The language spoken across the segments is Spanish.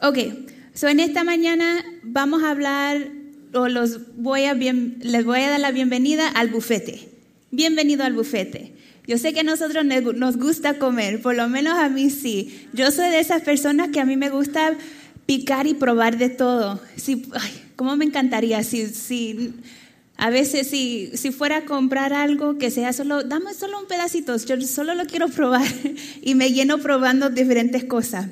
Ok, so en esta mañana vamos a hablar, o los voy a bien, les voy a dar la bienvenida al bufete. Bienvenido al bufete. Yo sé que a nosotros nos gusta comer, por lo menos a mí sí. Yo soy de esas personas que a mí me gusta picar y probar de todo. Ay, ¿Cómo me encantaría si, si a veces si, si fuera a comprar algo que sea solo, dame solo un pedacito, yo solo lo quiero probar y me lleno probando diferentes cosas.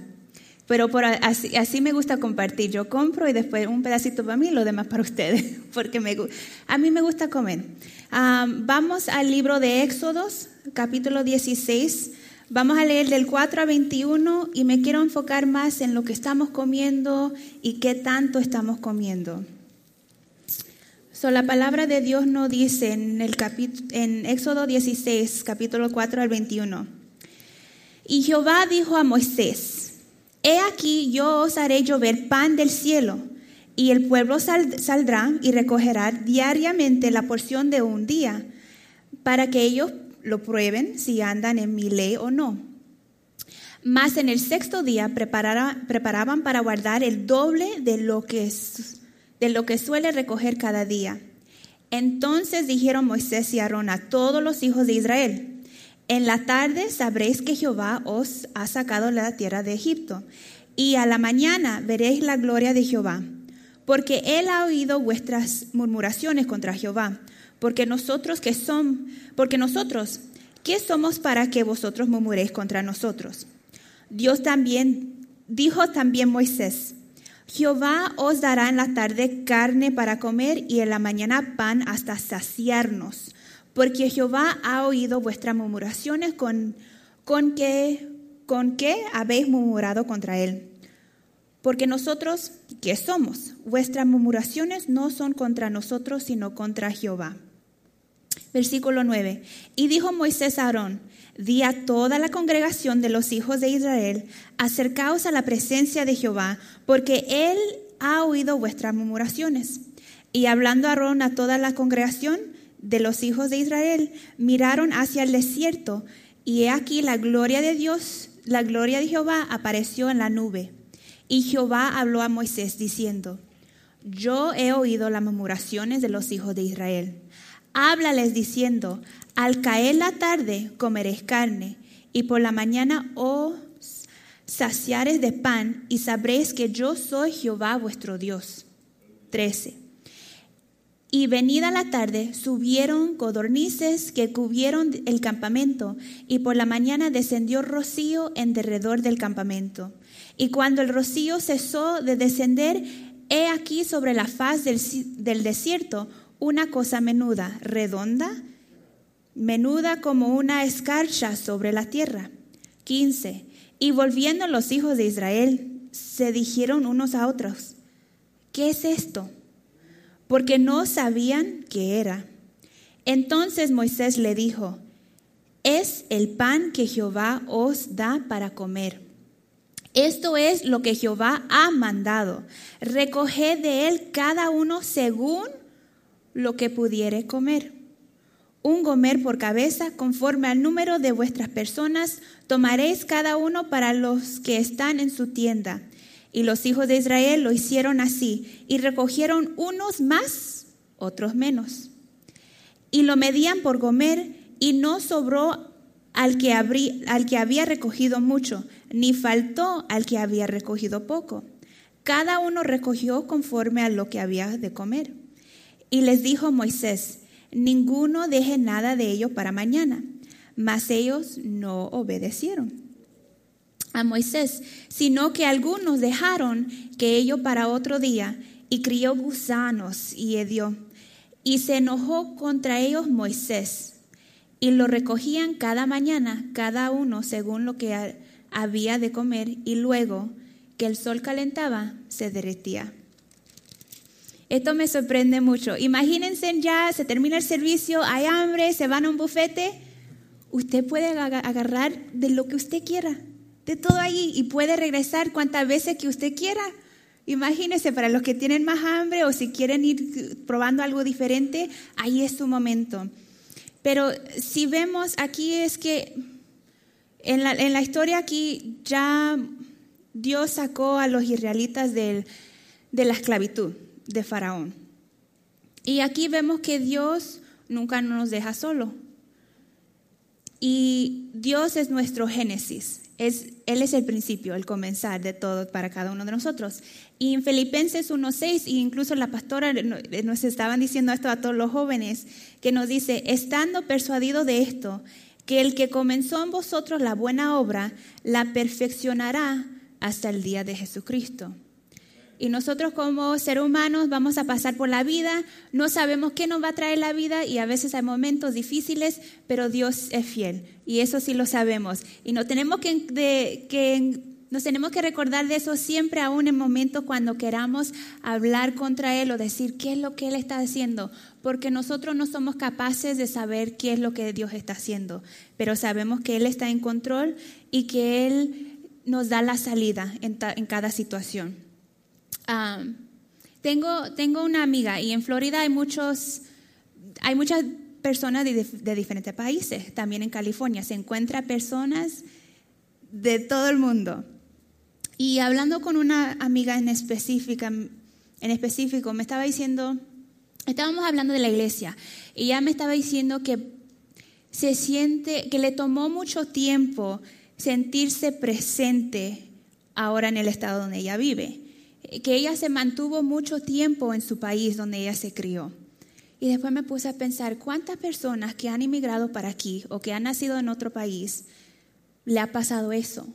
Pero por así, me gusta compartir. Yo compro y después un pedacito para mí y lo demás para ustedes, porque a mí me gusta comer. vamos al libro de Éxodos, capítulo 16. Vamos a leer del 4 a 21 y me quiero enfocar más en lo que estamos comiendo y qué tanto estamos comiendo. So, la palabra de Dios nos dice en, el Éxodo 16, capítulo 4 al 21. Y Jehová dijo a Moisés, He aquí yo os haré llover pan del cielo, y el pueblo saldrá y recogerá diariamente la porción de un día, para que ellos lo prueben si andan en mi ley o no. Mas en el sexto día preparaban para guardar el doble de lo que de lo que suele recoger cada día. Entonces dijeron Moisés y Aarón a todos los hijos de Israel, en la tarde sabréis que Jehová os ha sacado de la tierra de Egipto, y a la mañana veréis la gloria de Jehová, porque él ha oído vuestras murmuraciones contra Jehová, porque nosotros que son, porque nosotros, ¿qué somos para que vosotros murmuréis contra nosotros? Dios también dijo también Moisés, Jehová os dará en la tarde carne para comer y en la mañana pan hasta saciarnos, porque Jehová ha oído vuestras murmuraciones con, con, que, con que habéis murmurado contra él. Porque nosotros, ¿qué somos? Vuestras murmuraciones no son contra nosotros, sino contra Jehová. Versículo 9. Y dijo Moisés a Aarón, di a toda la congregación de los hijos de Israel, acercaos a la presencia de Jehová, porque él ha oído vuestras murmuraciones. Y hablando Aarón a toda la congregación de los hijos de Israel, miraron hacia el desierto, y he aquí la gloria de Dios, la gloria de Jehová apareció en la nube. Y Jehová habló a Moisés diciendo, Yo he oído las murmuraciones de los hijos de Israel. Háblales diciendo, al caer la tarde comeréis carne, y por la mañana os saciares de pan, y sabréis que yo soy Jehová vuestro Dios. 13. Y venida la tarde subieron codornices que cubrieron el campamento, y por la mañana descendió rocío en derredor del campamento. Y cuando el rocío cesó de descender, he aquí sobre la faz del, del desierto una cosa menuda, redonda, menuda como una escarcha sobre la tierra. 15. Y volviendo los hijos de Israel, se dijeron unos a otros, ¿qué es esto? Porque no sabían qué era. Entonces Moisés le dijo, es el pan que Jehová os da para comer. Esto es lo que Jehová ha mandado. Recoged de él cada uno según lo que pudiere comer un gomer por cabeza, conforme al número de vuestras personas, tomaréis cada uno para los que están en su tienda. Y los hijos de Israel lo hicieron así, y recogieron unos más, otros menos. Y lo medían por gomer, y no sobró al que, al que había recogido mucho, ni faltó al que había recogido poco. Cada uno recogió conforme a lo que había de comer. Y les dijo Moisés, ninguno deje nada de ello para mañana. Mas ellos no obedecieron a Moisés, sino que algunos dejaron que ello para otro día y crió gusanos y hedió. Y se enojó contra ellos Moisés. Y lo recogían cada mañana, cada uno según lo que había de comer, y luego que el sol calentaba, se derretía. Esto me sorprende mucho. Imagínense ya, se termina el servicio, hay hambre, se van a un bufete. Usted puede agarrar de lo que usted quiera, de todo ahí, y puede regresar cuantas veces que usted quiera. Imagínense, para los que tienen más hambre o si quieren ir probando algo diferente, ahí es su momento. Pero si vemos aquí es que en la, en la historia aquí ya Dios sacó a los israelitas de la esclavitud de Faraón. Y aquí vemos que Dios nunca nos deja solo. Y Dios es nuestro génesis. Es, él es el principio, el comenzar de todo para cada uno de nosotros. Y en Filipenses 1.6, e incluso la pastora nos estaban diciendo esto a todos los jóvenes, que nos dice, estando persuadido de esto, que el que comenzó en vosotros la buena obra, la perfeccionará hasta el día de Jesucristo. Y nosotros como seres humanos vamos a pasar por la vida, no sabemos qué nos va a traer la vida y a veces hay momentos difíciles, pero Dios es fiel y eso sí lo sabemos. Y no tenemos que, que nos tenemos que recordar de eso siempre, aún en momentos cuando queramos hablar contra Él o decir qué es lo que Él está haciendo, porque nosotros no somos capaces de saber qué es lo que Dios está haciendo, pero sabemos que Él está en control y que Él nos da la salida en, en cada situación tengo, tengo una amiga y en Florida hay, muchos, hay muchas personas de, de, diferentes países. También en California se encuentran personas de todo el mundo. Y hablando con una amiga en, específica, en específico, me estaba diciendo, estábamos hablando de la iglesia, y ella me estaba diciendo que se siente, que le tomó mucho tiempo sentirse presente ahora en el estado donde ella vive que ella se mantuvo mucho tiempo en su país donde ella se crió. Y después me puse a pensar cuántas personas que han inmigrado para aquí o que han nacido en otro país le ha pasado eso.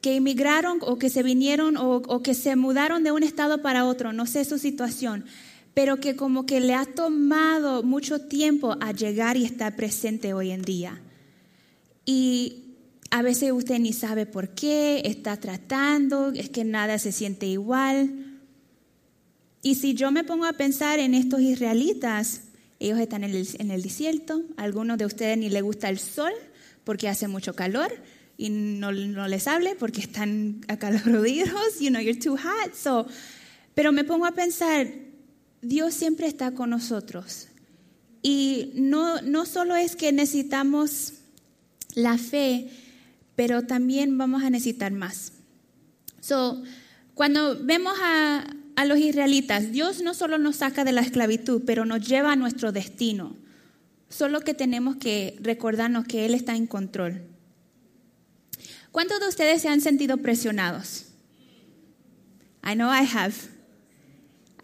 Que inmigraron o que se vinieron o, o que se mudaron de un estado para otro, no sé su situación, pero que como que le ha tomado mucho tiempo a llegar y estar presente hoy en día. Y a veces usted ni sabe por qué, está tratando, es que nada se siente igual. Y si yo me pongo a pensar en estos israelitas, ellos están en el, desierto, a algunos de ustedes ni les gusta el sol porque hace mucho calor y no, les hable porque están acaloraditos, you know, you're too hot. So, pero me pongo a pensar, Dios siempre está con nosotros. Y no, no solo es que necesitamos la fe, pero también vamos a necesitar más. So, cuando vemos a, a los israelitas, Dios no solo nos saca de la esclavitud, pero nos lleva a nuestro destino. Solo que tenemos que recordarnos que Él está en control. ¿Cuántos de ustedes se han sentido presionados? I know I have.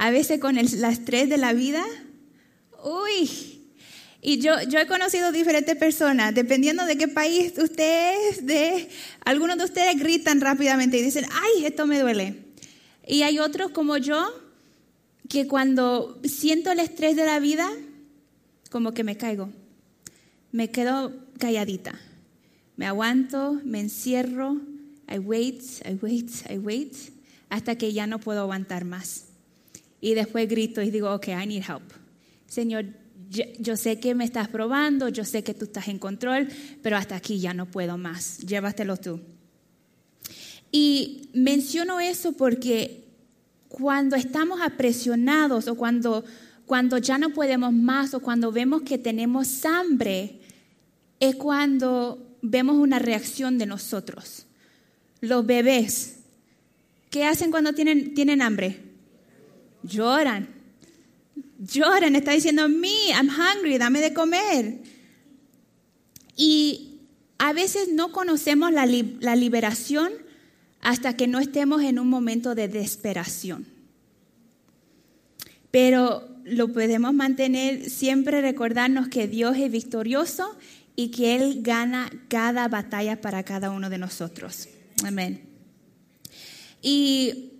A veces con el, estrés de la vida, uy, y yo, yo he conocido diferentes personas, dependiendo de qué país usted es, de, algunos de ustedes gritan rápidamente y dicen, ay, esto me duele. Y hay otros como yo, que cuando siento el estrés de la vida, como que me caigo. Me quedo calladita. Me aguanto, me encierro, I wait, I wait, I wait, hasta que ya no puedo aguantar más. Y después grito y digo, ok, I need help. Señor, yo, sé que me estás probando, yo sé que tú estás en control, pero hasta aquí ya no puedo más, llévatelo tú. Y menciono eso porque cuando estamos apresionados o cuando, cuando ya no podemos más o cuando vemos que tenemos hambre, es cuando vemos una reacción de nosotros. Los bebés, ¿qué hacen cuando tienen, tienen hambre? Lloran lloran, está diciendo, me, I'm hungry, dame de comer. Y a veces no conocemos la, la liberación hasta que no estemos en un momento de desesperación. Pero lo podemos mantener siempre recordarnos que Dios es victorioso y que Él gana cada batalla para cada uno de nosotros. Amén. Y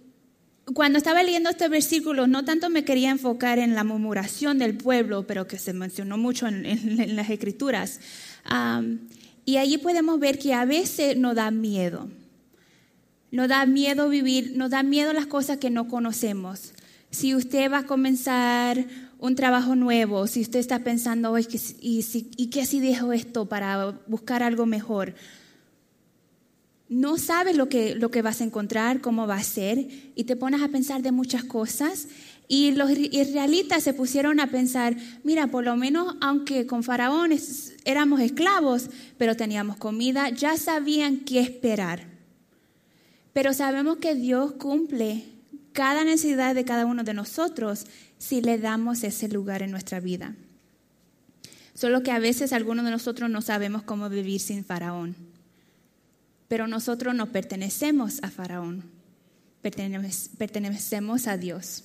cuando estaba leyendo este versículo, no tanto me quería enfocar en la murmuración del pueblo, pero que se mencionó mucho en, las escrituras. y allí podemos ver que a veces nos da miedo. Nos da miedo vivir, nos da miedo las cosas que no conocemos. Si usted va a comenzar un trabajo nuevo, si usted está pensando, ¿y, y, y qué si dejo esto para buscar algo mejor? No sabes lo que, lo que vas a encontrar, cómo va a ser, y te pones a pensar de muchas cosas. Y los israelitas se pusieron a pensar, mira, por lo menos aunque con Faraón éramos esclavos, pero teníamos comida, ya sabían qué esperar. Pero sabemos que Dios cumple cada necesidad de cada uno de nosotros si le damos ese lugar en nuestra vida. Solo que a veces algunos de nosotros no sabemos cómo vivir sin Faraón. Pero nosotros no pertenecemos a Faraón, pertenecemos a Dios.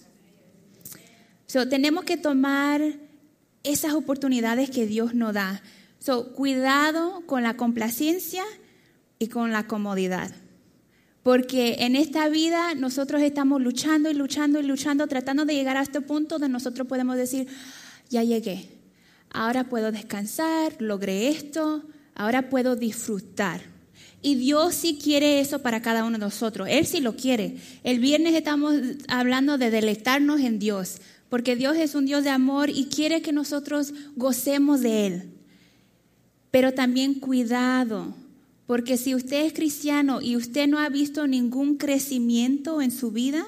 So, tenemos que tomar esas oportunidades que Dios nos da. So, cuidado con la complacencia y con la comodidad. Porque en esta vida nosotros estamos luchando y luchando y luchando, tratando de llegar a este punto donde nosotros podemos decir, ya llegué, ahora puedo descansar, logré esto, ahora puedo disfrutar. Y Dios sí quiere eso para cada uno de nosotros, Él sí lo quiere. El viernes estamos hablando de deleitarnos en Dios, porque Dios es un Dios de amor y quiere que nosotros gocemos de Él. Pero también cuidado, porque si usted es cristiano y usted no ha visto ningún crecimiento en su vida,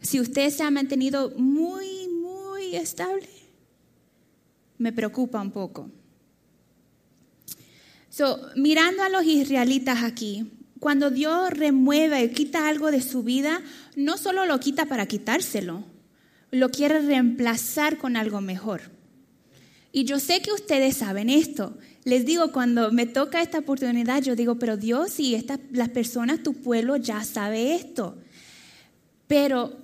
si usted se ha mantenido muy, muy estable, me preocupa un poco. So, mirando a los israelitas aquí, cuando Dios remueve y quita algo de su vida, no solo lo quita para quitárselo, lo quiere reemplazar con algo mejor. Y yo sé que ustedes saben esto. Les digo, cuando me toca esta oportunidad, yo digo, pero Dios y estas, las personas, tu pueblo ya sabe esto. Pero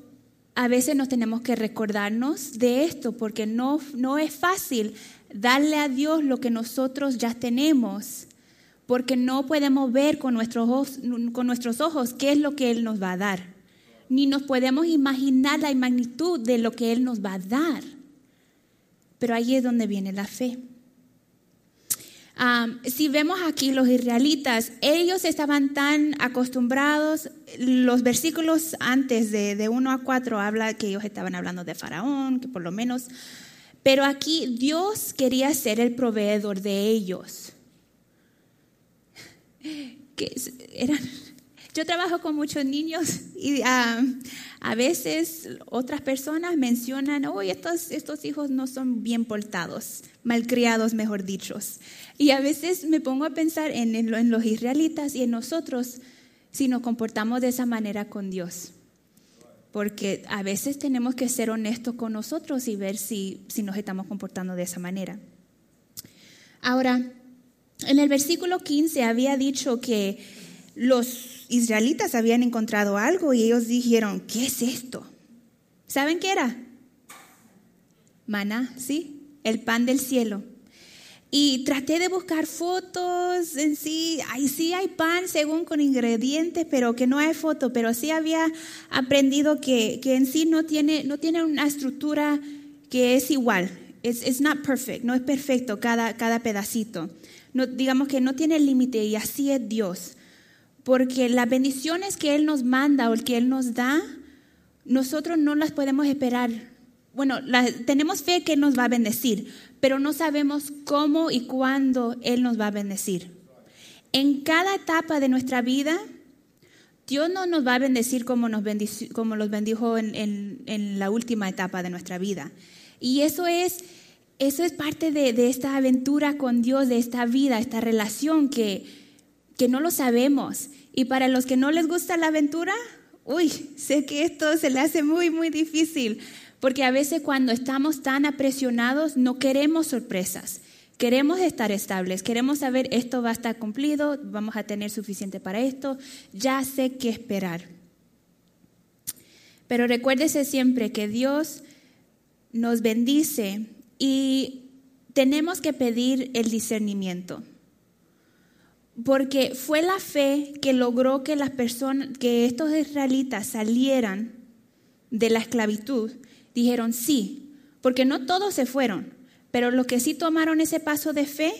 a veces nos tenemos que recordarnos de esto porque no, no es fácil darle a Dios lo que nosotros ya tenemos porque no podemos ver con nuestros, ojos, qué es lo que Él nos va a dar. Ni nos podemos imaginar la magnitud de lo que Él nos va a dar. Pero ahí es donde viene la fe si vemos aquí los israelitas, ellos estaban tan acostumbrados, los versículos antes de, de 1 a 4 habla que ellos estaban hablando de Faraón, que por lo menos, pero aquí Dios quería ser el proveedor de ellos. Yo trabajo con muchos niños y a veces otras personas mencionan, hoy estos, estos hijos no son bien portados, malcriados, mejor dichos. Y a veces me pongo a pensar en, en los israelitas y en nosotros si nos comportamos de esa manera con Dios. Porque a veces tenemos que ser honestos con nosotros y ver si, si nos estamos comportando de esa manera. Ahora, en el versículo 15 había dicho que los israelitas habían encontrado algo y ellos dijeron, ¿qué es esto? ¿Saben qué era? Maná, ¿sí? El pan del cielo. Y traté de buscar fotos en sí, ahí sí hay pan según con ingredientes, pero que no hay foto, pero sí había aprendido que, que en sí no tiene, no tiene una estructura que es igual. It's, it's not perfect, no es perfecto cada, cada pedacito. No, digamos que no tiene límite y así es Dios. Porque las bendiciones que Él nos manda o que Él nos da, nosotros no las podemos esperar. Bueno, tenemos fe que Él nos va a bendecir, pero no sabemos cómo y cuándo Él nos va a bendecir. En cada etapa de nuestra vida, Dios no nos va a bendecir como, nos como los bendijo en, en, la última etapa de nuestra vida. Y eso es, eso es parte de, de, esta aventura con Dios, de esta vida, esta relación que, que no lo sabemos. Y para los que no les gusta la aventura, uy, sé que esto se le hace muy, muy difícil, porque a veces cuando estamos tan apresionados no queremos sorpresas. Queremos estar estables, queremos saber esto va a estar cumplido, vamos a tener suficiente para esto, ya sé qué esperar. Pero recuérdese siempre que Dios nos bendice y tenemos que pedir el discernimiento porque fue la fe que logró que las personas, que estos israelitas salieran de la esclavitud. Dijeron sí, porque no todos se fueron, pero los que sí tomaron ese paso de fe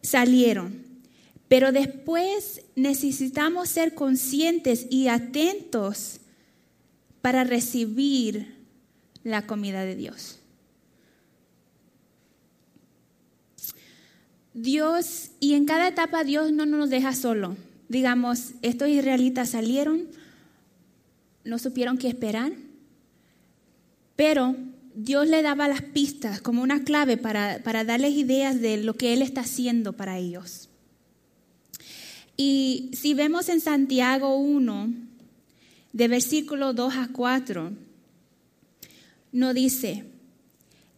salieron. Pero después necesitamos ser conscientes y atentos para recibir la comida de Dios. Dios, y en cada etapa Dios no nos deja solo. Digamos, estos israelitas salieron, no supieron qué esperar, pero Dios le daba las pistas como una clave para, para darles ideas de lo que Él está haciendo para ellos. Y si vemos en Santiago 1, de versículo 2 a 4, nos dice,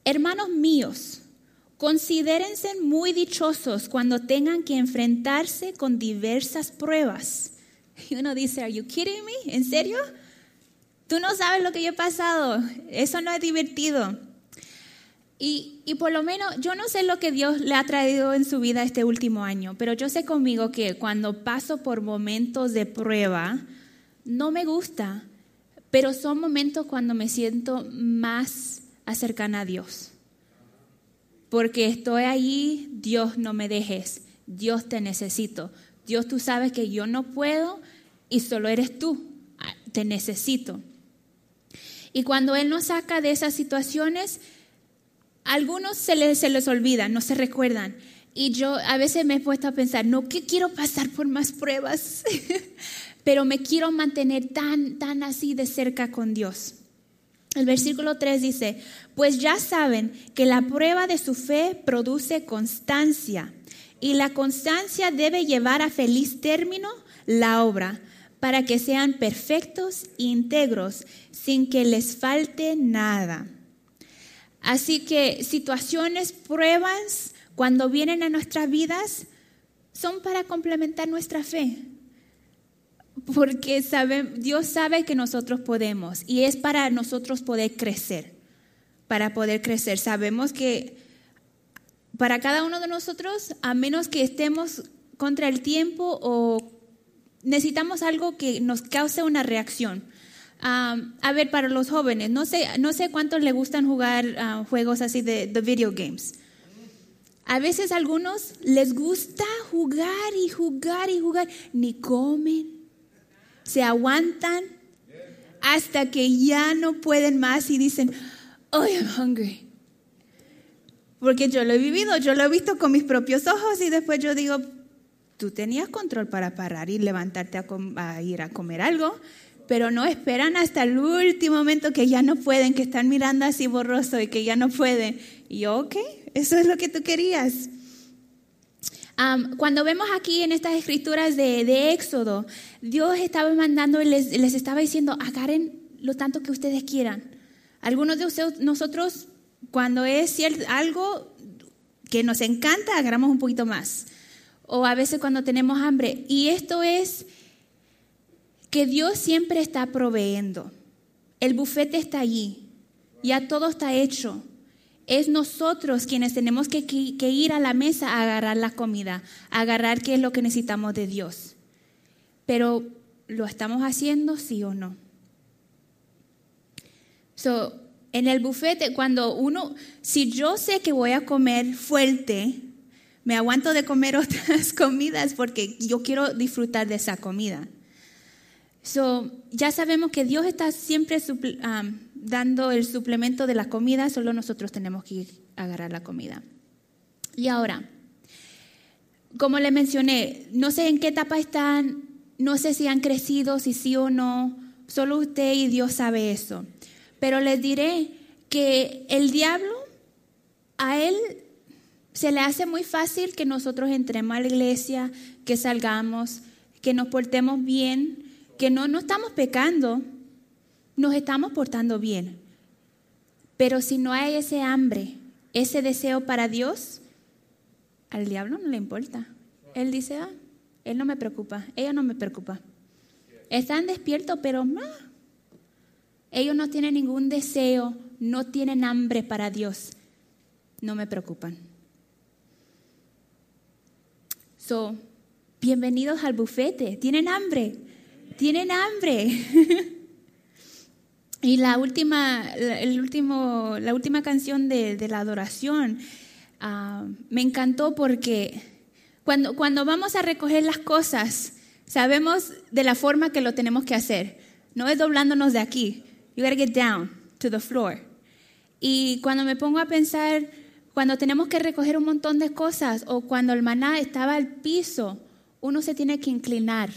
hermanos míos, considérense muy dichosos cuando tengan que enfrentarse con diversas pruebas. Y uno dice, ¿Are you kidding me? ¿En serio? Tú no sabes lo que yo he pasado. Eso no es divertido. Y, y, por lo menos yo no sé lo que Dios le ha traído en su vida este último año, pero yo sé conmigo que cuando paso por momentos de prueba, no me gusta, pero son momentos cuando me siento más acercana a Dios. Porque estoy ahí, Dios no me dejes, Dios te necesito. Dios tú sabes que yo no puedo y solo eres tú, te necesito. Y cuando Él nos saca de esas situaciones, algunos se les, se les olvida, no se recuerdan. Y yo a veces me he puesto a pensar, no que quiero pasar por más pruebas, pero me quiero mantener tan, tan así de cerca con Dios. El versículo 3 dice, pues ya saben que la prueba de su fe produce constancia y la constancia debe llevar a feliz término la obra para que sean perfectos e íntegros sin que les falte nada. Así que situaciones, pruebas, cuando vienen a nuestras vidas, son para complementar nuestra fe. Porque Dios sabe que nosotros podemos y es para nosotros poder crecer, para poder crecer. Sabemos que para cada uno de nosotros, a menos que estemos contra el tiempo o necesitamos algo que nos cause una reacción a ver, para los jóvenes, no sé, no sé cuántos le gustan jugar ah, juegos así de, de video games. A veces algunos les gusta jugar y jugar y jugar, ni comen, se aguantan hasta que ya no pueden más y dicen, oh, I'm hungry. Porque yo lo he vivido, yo lo he visto con mis propios ojos y después yo digo, tú tenías control para parar y levantarte a, ir a comer algo pero no esperan hasta el último momento que ya no pueden, que están mirando así borroso y que ya no pueden. Y yo, ok, eso es lo que tú querías. cuando vemos aquí en estas escrituras de, Éxodo, Dios estaba mandando y les, les, estaba diciendo, agarren lo tanto que ustedes quieran. Algunos de ustedes, nosotros, cuando es algo que nos encanta, agarramos un poquito más. O a veces cuando tenemos hambre. Y esto es que Dios siempre está proveyendo. El bufete está allí, ya todo está hecho. Es nosotros quienes tenemos que, ir a la mesa a agarrar la comida, a agarrar qué es lo que necesitamos de Dios. Pero, ¿lo estamos haciendo sí o no? So, en el bufete, cuando uno, si yo sé que voy a comer fuerte, me aguanto de comer otras comidas porque yo quiero disfrutar de esa comida. So, ya sabemos que Dios está siempre dando el suplemento de la comida, solo nosotros tenemos que agarrar la comida. Y ahora, como le mencioné, no sé en qué etapa están, no sé si han crecido, si sí o no, solo usted y Dios sabe eso. Pero les diré que el diablo, a él se le hace muy fácil que nosotros entremos a la iglesia, que salgamos, que nos portemos bien, que no, no estamos pecando, nos estamos portando bien. Pero si no hay ese hambre, ese deseo para Dios, al diablo no le importa. Él dice, ah, él no me preocupa, ella no me preocupa. Están despiertos, pero no. Ellos no tienen ningún deseo, no tienen hambre para Dios. No me preocupan. So, bienvenidos al bufete. ¿Tienen hambre? tienen hambre. y la última, el último, la última canción de, la adoración ah, me encantó porque cuando, cuando vamos a recoger las cosas, sabemos de la forma que lo tenemos que hacer. No es doblándonos de aquí. You gotta get down to the floor. Y cuando me pongo a pensar, cuando tenemos que recoger un montón de cosas o cuando el maná estaba al piso, uno se tiene que inclinar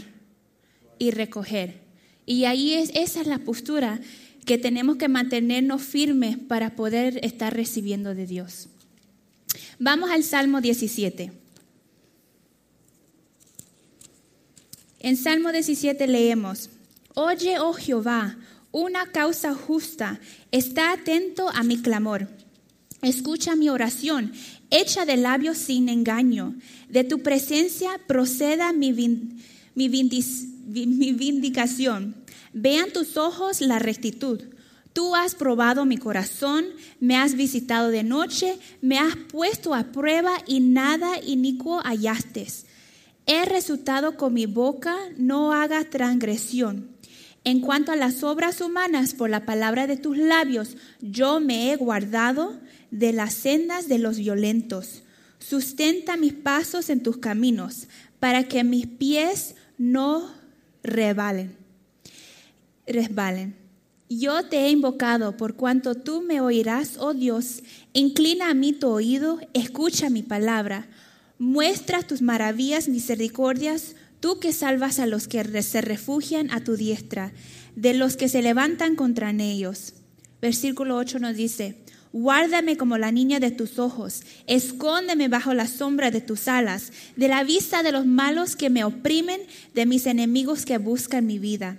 y recoger. Y ahí es, esa es la postura que tenemos que mantenernos firmes para poder estar recibiendo de Dios. Vamos al Salmo 17. En Salmo 17 leemos, Oye, oh Jehová, una causa justa, está atento a mi clamor. Escucha mi oración, hecha de labios sin engaño. De tu presencia proceda mi, mi, vindicación. Vean tus ojos la rectitud. Tú has probado mi corazón, me has visitado de noche, me has puesto a prueba y nada inicuo hallaste. He resultado con mi boca, no haga transgresión. En cuanto a las obras humanas, por la palabra de tus labios, yo me he guardado de las sendas de los violentos. Sustenta mis pasos en tus caminos, para que mis pies no rebalen, resbalen. Yo te he invocado por cuanto tú me oirás, oh Dios. Inclina a mí tu oído, escucha mi palabra. Muestra tus maravillas, misericordias, tú que salvas a los que se refugian a tu diestra, de los que se levantan contra ellos. Versículo 8 nos dice, Guárdame como la niña de tus ojos, escóndeme bajo la sombra de tus alas, de la vista de los malos que me oprimen, de mis enemigos que buscan mi vida.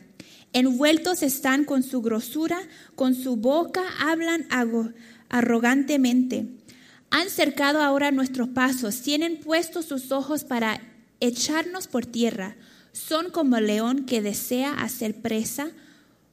Envueltos están con su grosura, con su boca hablan arrogantemente. Han cercado ahora nuestros pasos, tienen puestos sus ojos para echarnos por tierra. Son como león que desea hacer presa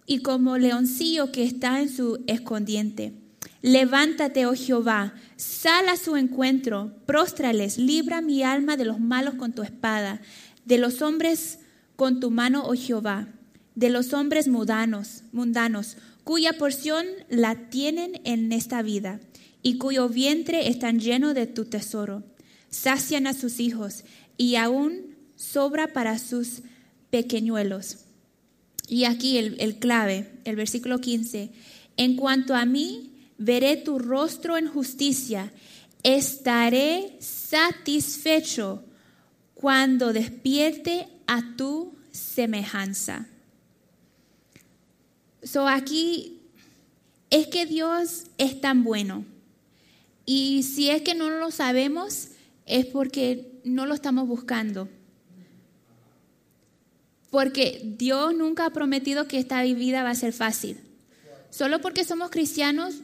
y como leoncillo que está en su escondiente. Levántate, oh Jehová, sal a su encuentro, próstrales, libra mi alma de los malos con tu espada, de los hombres con tu mano, oh Jehová de los hombres mundanos, mundanos, cuya porción la tienen en esta vida y cuyo vientre están lleno de tu tesoro. Sacian a sus hijos y aún sobra para sus pequeñuelos. Y aquí el, el clave, el versículo 15. En cuanto a mí, veré tu rostro en justicia, estaré satisfecho cuando despierte a tu semejanza. So aquí es que Dios es tan bueno. Y si es que no lo sabemos, es porque no lo estamos buscando. Porque Dios nunca ha prometido que esta vida va a ser fácil. Solo porque somos cristianos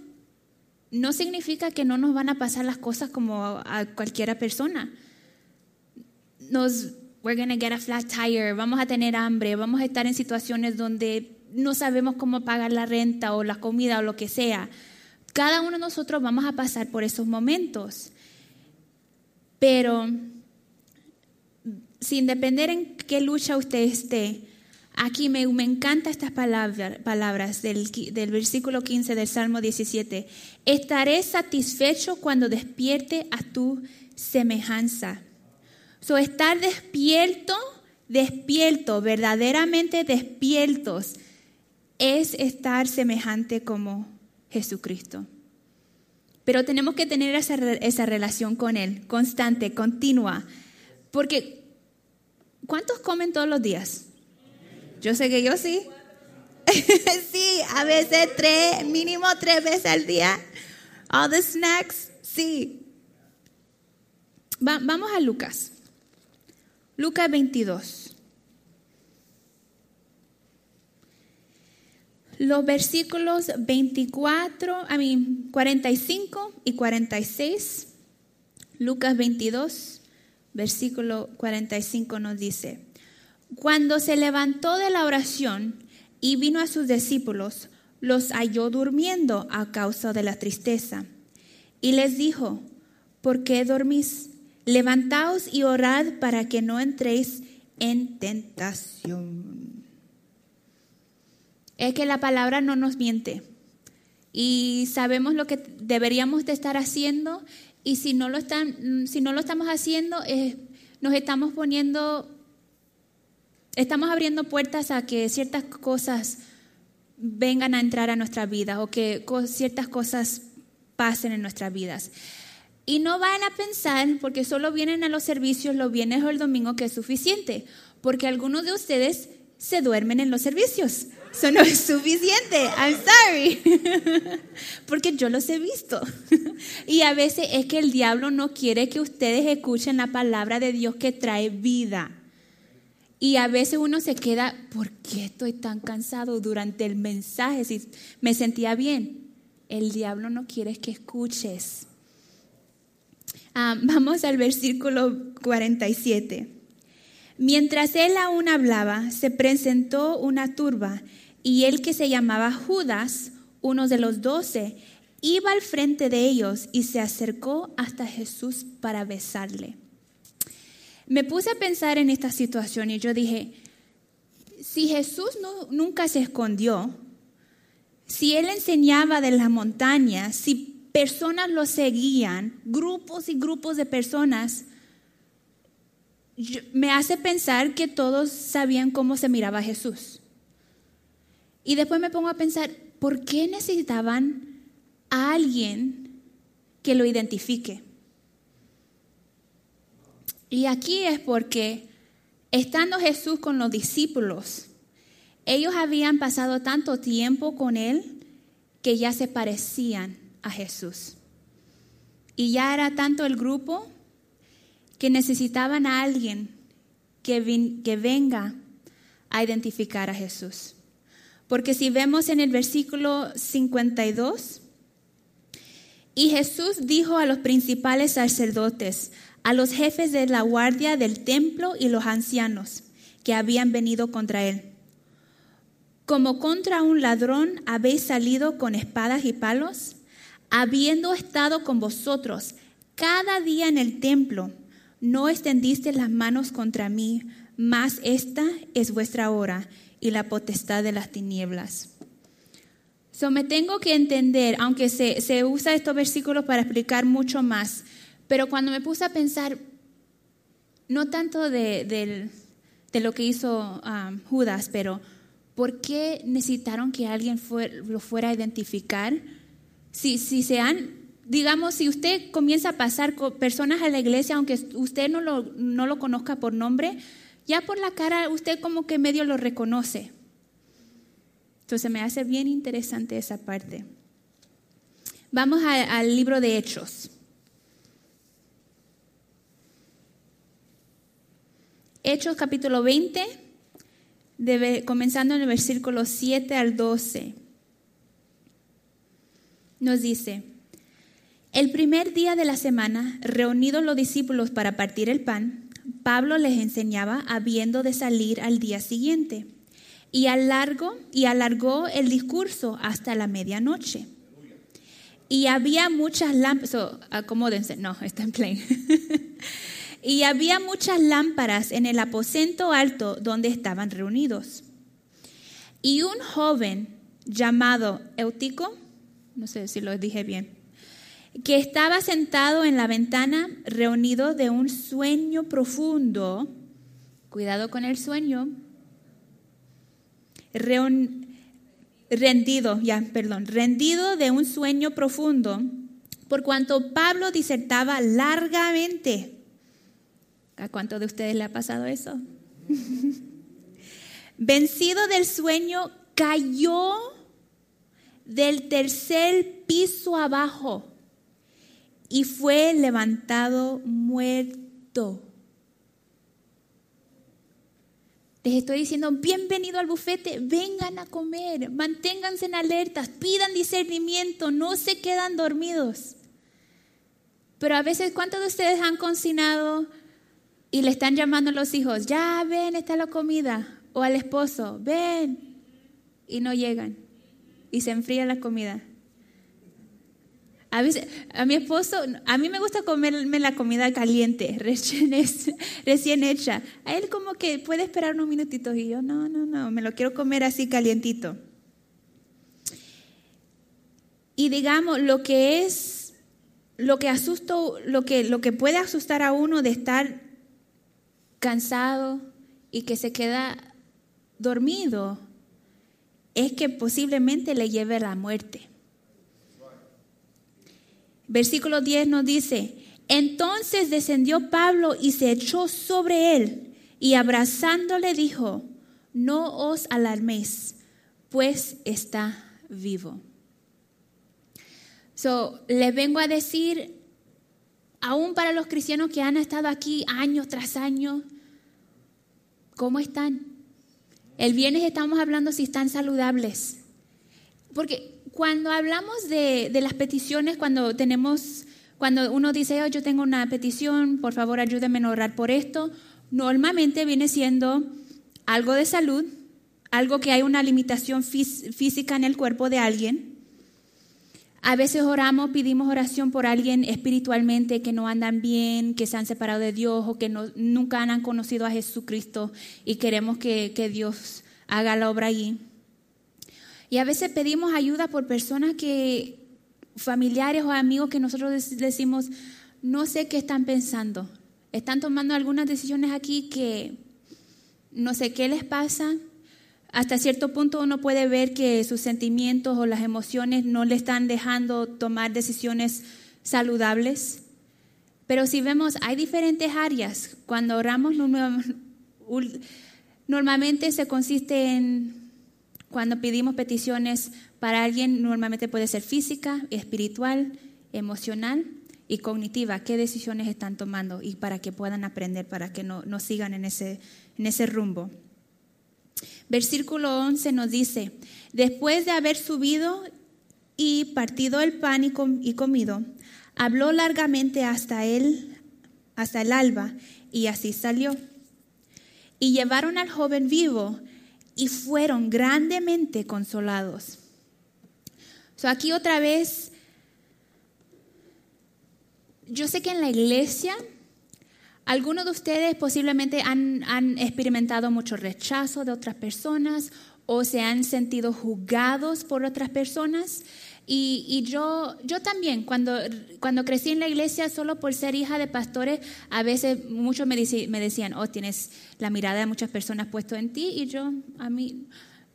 no significa que no nos van a pasar las cosas como a cualquiera persona. Nos, we're gonna get a flat tire, vamos a tener hambre, vamos a estar en situaciones donde no sabemos cómo pagar la renta o la comida o lo que sea. Cada uno de nosotros vamos a pasar por esos momentos. Pero sin depender en qué lucha usted esté, aquí me, me encantan estas palabras, del, del versículo 15 del Salmo 17. Estaré satisfecho cuando despierte a tu semejanza. So, estar despierto, despierto, verdaderamente despiertos es estar semejante como Jesucristo. Pero tenemos que tener esa, esa relación con Él, constante, continua. Porque, ¿cuántos comen todos los días? Yo sé que yo sí. sí, a veces tres, mínimo tres veces al día. All the snacks, sí. vamos a Lucas. Lucas 22. los versículos 24, a mí 45 y 46. Lucas 22, versículo 45 nos dice, cuando se levantó de la oración y vino a sus discípulos, los halló durmiendo a causa de la tristeza. Y les dijo, ¿por qué dormís? Levantaos y orad para que no entréis en tentación es que la palabra no nos miente y sabemos lo que deberíamos de estar haciendo y si no lo, están, si no lo estamos haciendo, nos estamos poniendo, estamos abriendo puertas a que ciertas cosas vengan a entrar a nuestra vida o que ciertas cosas pasen en nuestras vidas. Y no van a pensar, porque solo vienen a los servicios los viernes o el domingo, que es suficiente, porque algunos de ustedes se duermen en los servicios. Eso no es suficiente. I'm sorry. Porque yo los he visto. Y a veces es que el diablo no quiere que ustedes escuchen la palabra de Dios que trae vida. Y a veces uno se queda, ¿por qué estoy tan cansado durante el mensaje? Si me sentía bien. El diablo no quiere que escuches. Ah, vamos al versículo 47. Mientras él aún hablaba, se presentó una turba y él que se llamaba Judas, uno de los doce, iba al frente de ellos y se acercó hasta Jesús para besarle. Me puse a pensar en esta situación y yo dije, si Jesús nunca se escondió, si él enseñaba de las montañas, si personas lo seguían, grupos y grupos de personas, me hace pensar que todos sabían cómo se miraba Jesús. Y después me pongo a pensar, ¿por qué necesitaban a alguien que lo identifique? Y aquí es porque estando Jesús con los discípulos, ellos habían pasado tanto tiempo con Él que ya se parecían a Jesús. Y ya era tanto el grupo que necesitaban a alguien que, que venga a identificar a Jesús. Porque si vemos en el versículo 52, y Jesús dijo a los principales sacerdotes, a los jefes de la guardia del templo y los ancianos que habían venido contra él, como contra un ladrón habéis salido con espadas y palos, habiendo estado con vosotros cada día en el templo, no extendiste las manos contra mí, mas esta es vuestra hora y la potestad de las tinieblas. So, me tengo que entender, aunque se, se usa estos versículos para explicar mucho más, pero cuando me puse a pensar, no tanto de, lo que hizo um, Judas, pero ¿por qué necesitaron que alguien lo fuera a identificar? Si, si se han, digamos, si usted comienza a pasar personas a la iglesia, aunque usted no lo, no lo conozca por nombre, ya por la cara usted como que medio lo reconoce. Entonces me hace bien interesante esa parte. Vamos al libro de Hechos. Hechos capítulo 20, comenzando en el versículo 7 al 12. Nos dice, el primer día de la semana, reunidos los discípulos para partir el pan, Pablo les enseñaba habiendo de salir al día siguiente y, alargó, y alargó el discurso hasta la medianoche. Y había muchas lámparas, acomódense, no, está en play. y había muchas lámparas en el aposento alto donde estaban reunidos. Y un joven llamado Eutico, no sé si lo dije bien, que estaba sentado en la ventana reunido de un sueño profundo, cuidado con el sueño, rendido, ya, perdón, rendido de un sueño profundo, por cuanto Pablo disertaba largamente. ¿A cuánto de ustedes le ha pasado eso? Vencido del sueño, cayó del tercer piso abajo y fue levantado muerto. Les estoy diciendo, bienvenido al bufete, vengan a comer, manténganse en alertas, pidan discernimiento, no se quedan dormidos. Pero a veces, ¿cuántos de ustedes han cocinado y le están llamando a los hijos, ya ven, está la comida? O al esposo, ven, y no llegan, y se enfría la comida. A, veces, a mi esposo, a mí me gusta comerme la comida caliente, recién, recién hecha. A él como que puede esperar unos minutitos y yo, no, no, no, me lo quiero comer así calientito. Y digamos, lo que es, lo que asusta, lo que, lo que puede asustar a uno de estar cansado y que se queda dormido, es que posiblemente le lleve a la muerte. Versículo 10 nos dice, entonces descendió Pablo y se echó sobre él y abrazándole dijo, no os alarméis, pues está vivo. So, les vengo a decir, aún para los cristianos que han estado aquí años tras años, ¿Cómo están? El viernes estamos hablando si están saludables. Porque cuando hablamos de, las peticiones, cuando tenemos, cuando uno dice, oh, yo tengo una petición, por favor ayúdenme a orar por esto, normalmente viene siendo algo de salud, algo que hay una limitación física en el cuerpo de alguien. A veces oramos, pedimos oración por alguien espiritualmente que no andan bien, que se han separado de Dios o que no, nunca han conocido a Jesucristo y queremos que, que Dios haga la obra allí. Y a veces pedimos ayuda por personas que, familiares o amigos que nosotros decimos, no sé qué están pensando. Están tomando algunas decisiones aquí que no sé qué les pasa. Hasta cierto punto uno puede ver que sus sentimientos o las emociones no le están dejando tomar decisiones saludables. Pero si vemos, hay diferentes áreas. Cuando oramos, normalmente se consiste en cuando pedimos peticiones para alguien, normalmente puede ser física, espiritual, emocional y cognitiva. ¿Qué decisiones están tomando? Y para que puedan aprender, para que no, no sigan en ese, en ese rumbo. Versículo 11 nos dice, después de haber subido y partido el pan y, y comido, habló largamente hasta él, hasta el alba, y así salió. Y llevaron al joven vivo y fueron grandemente consolados. So aquí otra vez, yo sé que en la iglesia, algunos de ustedes posiblemente han, han experimentado mucho rechazo de otras personas o se han sentido juzgados por otras personas. Y, yo, yo también, cuando, cuando crecí en la iglesia, solo por ser hija de pastores, a veces muchos me, me decían, oh, tienes la mirada de muchas personas puesto en ti, y yo, a mí,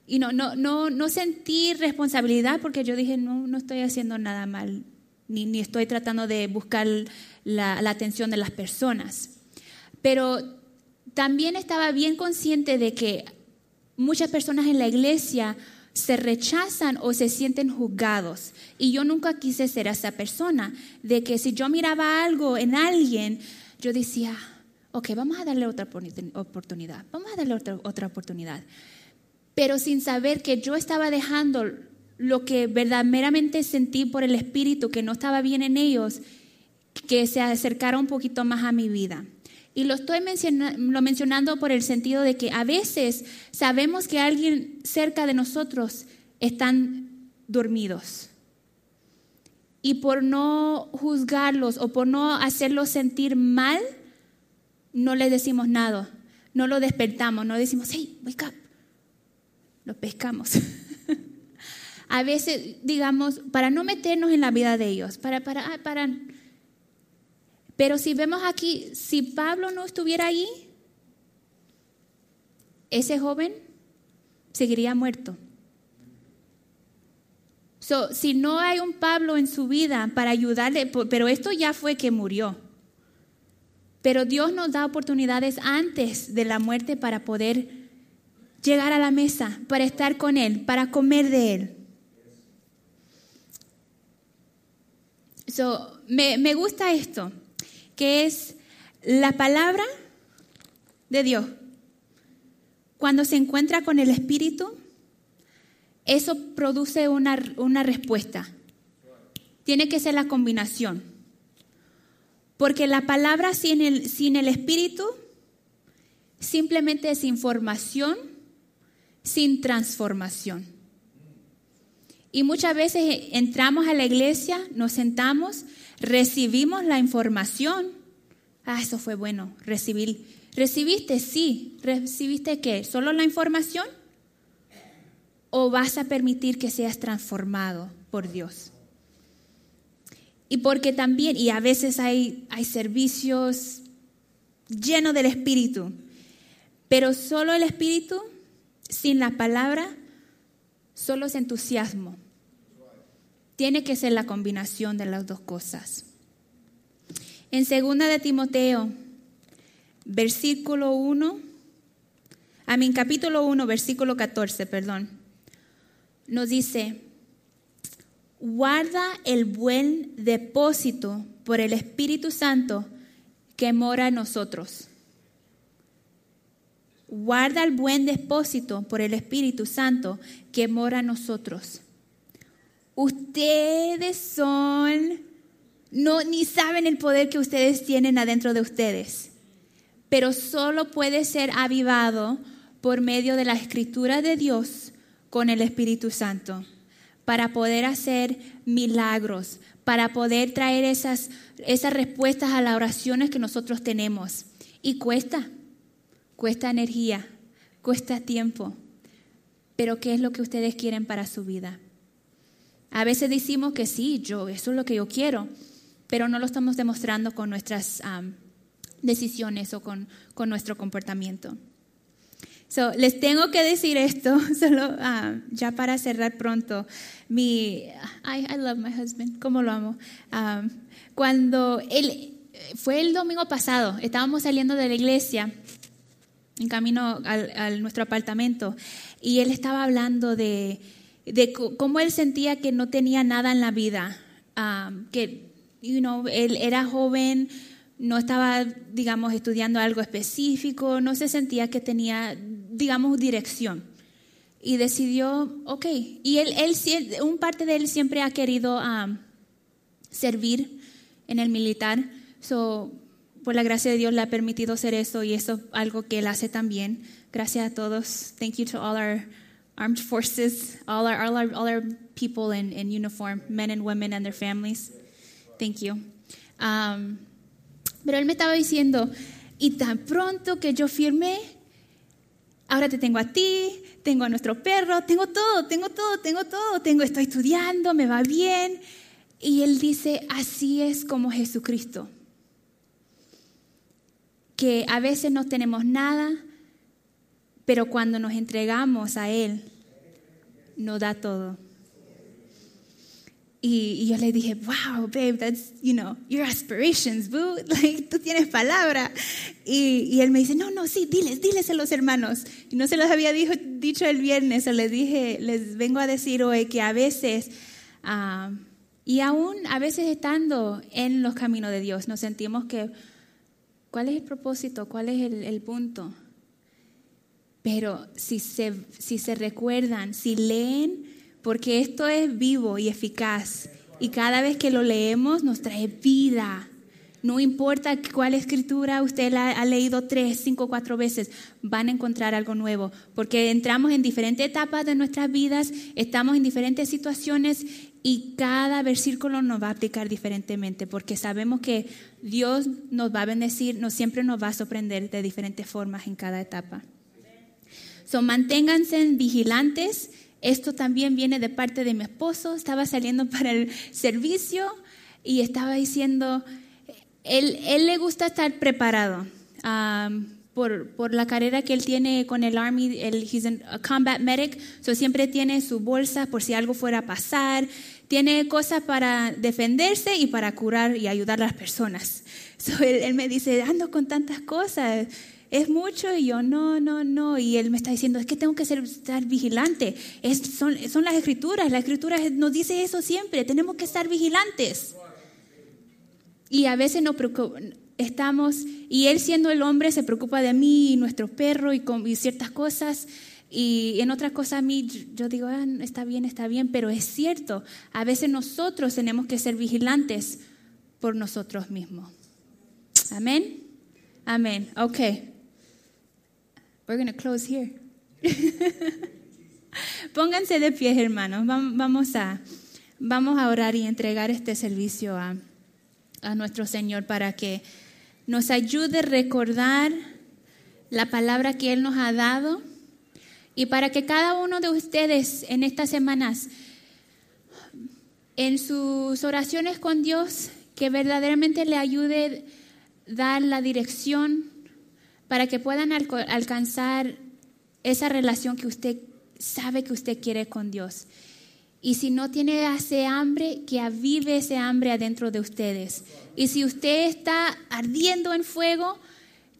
y no, no, no, no sentí responsabilidad porque yo dije, no, no estoy haciendo nada mal, ni, ni estoy tratando de buscar la atención de las personas. Pero también estaba bien consciente de que muchas personas en la iglesia se rechazan o se sienten juzgados. Y yo nunca quise ser esa persona, de que si yo miraba algo en alguien, yo decía, ok, vamos a darle otra oportunidad, vamos a darle otra, otra oportunidad. Pero sin saber que yo estaba dejando lo que verdaderamente sentí por el Espíritu, que no estaba bien en ellos, que se acercara un poquito más a mi vida. Y lo estoy lo mencionando por el sentido de que a veces sabemos que alguien cerca de nosotros están dormidos. Y por no juzgarlos o por no hacerlos sentir mal, no les decimos nada. No lo despertamos, no decimos, hey, wake up. Lo pescamos. a veces, digamos, para no meternos en la vida de ellos, para, para, ah, para pero si vemos aquí, si Pablo no estuviera allí, ese joven seguiría muerto. si no hay un Pablo en su vida para ayudarle, pero esto ya fue que murió. Pero Dios nos da oportunidades antes de la muerte para poder llegar a la mesa, para estar con Él, para comer de Él. me, me gusta esto que es la palabra de Dios. Cuando se encuentra con el Espíritu, eso produce una, una respuesta. Tiene que ser la combinación. Porque la palabra sin el, sin el Espíritu simplemente es información sin transformación. Y muchas veces entramos a la iglesia, nos sentamos recibimos la información. Ah, eso fue bueno, recibir. ¿Recibiste? Sí. ¿Recibiste qué? ¿Solo la información? ¿O vas a permitir que seas transformado por Dios? Y porque también, y a veces hay, hay servicios llenos del Espíritu, pero solo el Espíritu, sin la palabra, solo es entusiasmo. Tiene que ser la combinación de las dos cosas. En segunda de Timoteo, versículo 1, a mi capítulo 1, versículo 14, perdón, nos dice, guarda el buen depósito por el Espíritu Santo que mora en nosotros. guarda el buen depósito por el Espíritu Santo que mora en nosotros. Ustedes son, no, ni saben el poder que ustedes tienen adentro de ustedes, pero solo puede ser avivado por medio de la escritura de Dios con el Espíritu Santo, para poder hacer milagros, para poder traer esas, esas respuestas a las oraciones que nosotros tenemos. Y cuesta, cuesta energía, cuesta tiempo. Pero ¿qué es lo que ustedes quieren para su vida? A veces decimos que sí, yo, eso es lo que yo quiero, pero no lo estamos demostrando con nuestras decisiones o con, con, nuestro comportamiento. So, les tengo que decir esto, solo ya para cerrar pronto. Mi, I, I love my husband, ¿cómo lo amo? cuando él, fue el domingo pasado, estábamos saliendo de la iglesia en camino a nuestro apartamento y él estaba hablando de, de, cómo él sentía que no tenía nada en la vida, um, que you know, él era joven, no estaba, digamos, estudiando algo específico, no se sentía que tenía, digamos, dirección. Y decidió, ok, y él, él un parte de él siempre ha querido um, servir en el militar, so, por la gracia de Dios le ha permitido hacer eso y eso es algo que él hace también. Gracias a todos. Thank you to all our armed forces, all our, all our, all our people in, in uniform, men and women and their families. Thank you. Um, pero él me estaba diciendo, y tan pronto que yo firmé, ahora te tengo a ti, tengo a nuestro perro, tengo todo, tengo todo, tengo todo, tengo, estoy estudiando, me va bien. Y él dice, así es como Jesucristo que a veces no tenemos nada, pero cuando nos entregamos a Él, nos da todo. Y, yo le dije, wow, babe, that's, you know, your aspirations, boo. Like, tú tienes palabra. Y, y, él me dice, no, no, sí, diles, diles a los hermanos. Y no se los había dicho, dicho el viernes, o les dije, les vengo a decir hoy que a veces, uh, y aún a veces estando en los caminos de Dios, nos sentimos que ¿Cuál es el propósito? ¿Cuál es el, punto? Pero si se, si se recuerdan, si leen, porque esto es vivo y eficaz, y cada vez que lo leemos nos trae vida. No importa cuál escritura usted la ha leído tres, cinco, cuatro veces, van a encontrar algo nuevo, porque entramos en diferentes etapas de nuestras vidas, estamos en diferentes situaciones y cada versículo nos va a aplicar diferentemente, porque sabemos que Dios nos va a bendecir, no siempre nos va a sorprender de diferentes formas en cada etapa. So, manténganse vigilantes. Esto también viene de parte de mi esposo. Estaba saliendo para el servicio y estaba diciendo, él, él le gusta estar preparado. Um, por, por, la carrera que él tiene con el Army, él, he's a combat medic, so siempre tiene su bolsa por si algo fuera a pasar, tiene cosas para defenderse y para curar y ayudar a las personas. él, me dice, ando con tantas cosas, es mucho y yo no, no, no. Y él me está diciendo, es que tengo que ser, estar vigilante. Es, son, son las escrituras, la escritura nos dice eso siempre, tenemos que estar vigilantes. Y a veces nos estamos, y él siendo el hombre se preocupa de mí y nuestro perro y, con, y ciertas cosas. Y en otras cosas a mí yo digo, ah, está bien, está bien, pero es cierto, a veces nosotros tenemos que ser vigilantes por nosotros mismos. Amén. Amén. Ok. We're going to close here. Pónganse de pie, hermanos. Vamos a, vamos a orar y entregar este servicio a, a nuestro Señor para que nos ayude a recordar la palabra que Él nos ha dado y para que cada uno de ustedes en estas semanas, en sus oraciones con Dios, que verdaderamente le ayude a dar la dirección para que puedan alcanzar esa relación que usted sabe que usted quiere con Dios. Y si no tiene ese hambre, que avive ese hambre adentro de ustedes. Y si usted está ardiendo en fuego,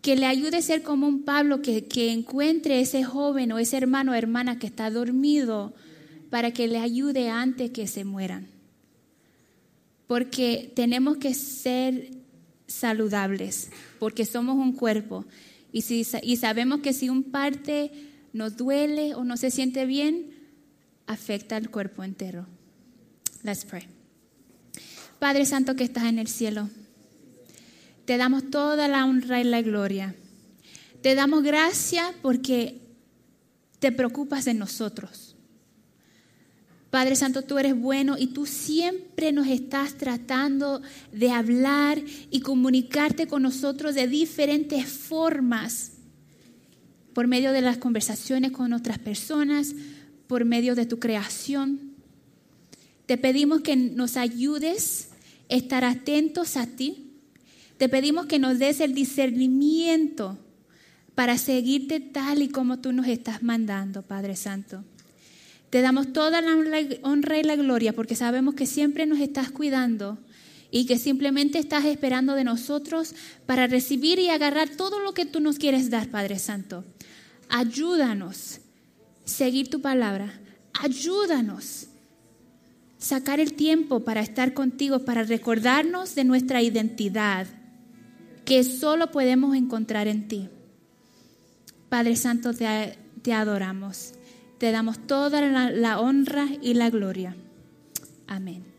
que le ayude a ser como un Pablo, que, que encuentre ese joven o ese hermano o hermana que está dormido para que le ayude antes que se mueran. Porque tenemos que ser saludables, porque somos un cuerpo. Y, si, y sabemos que si un parte nos duele o no se siente bien, afecta al cuerpo entero. Let's pray. Padre Santo que estás en el cielo, te damos toda la honra y la gloria. Te damos gracias porque te preocupas de nosotros. Padre Santo, tú eres bueno y tú siempre nos estás tratando de hablar y comunicarte con nosotros de diferentes formas, por medio de las conversaciones con otras personas, por medio de tu creación. Te pedimos que nos ayudes a estar atentos a ti. Te pedimos que nos des el discernimiento para seguirte tal y como tú nos estás mandando, Padre Santo. Te damos toda la honra y la gloria porque sabemos que siempre nos estás cuidando y que simplemente estás esperando de nosotros para recibir y agarrar todo lo que tú nos quieres dar, Padre Santo. Ayúdanos a seguir tu palabra. Ayúdanos a sacar el tiempo para estar contigo, para recordarnos de nuestra identidad, que solo podemos encontrar en ti. Padre Santo, te, adoramos. Te damos toda la honra y la gloria. Amén.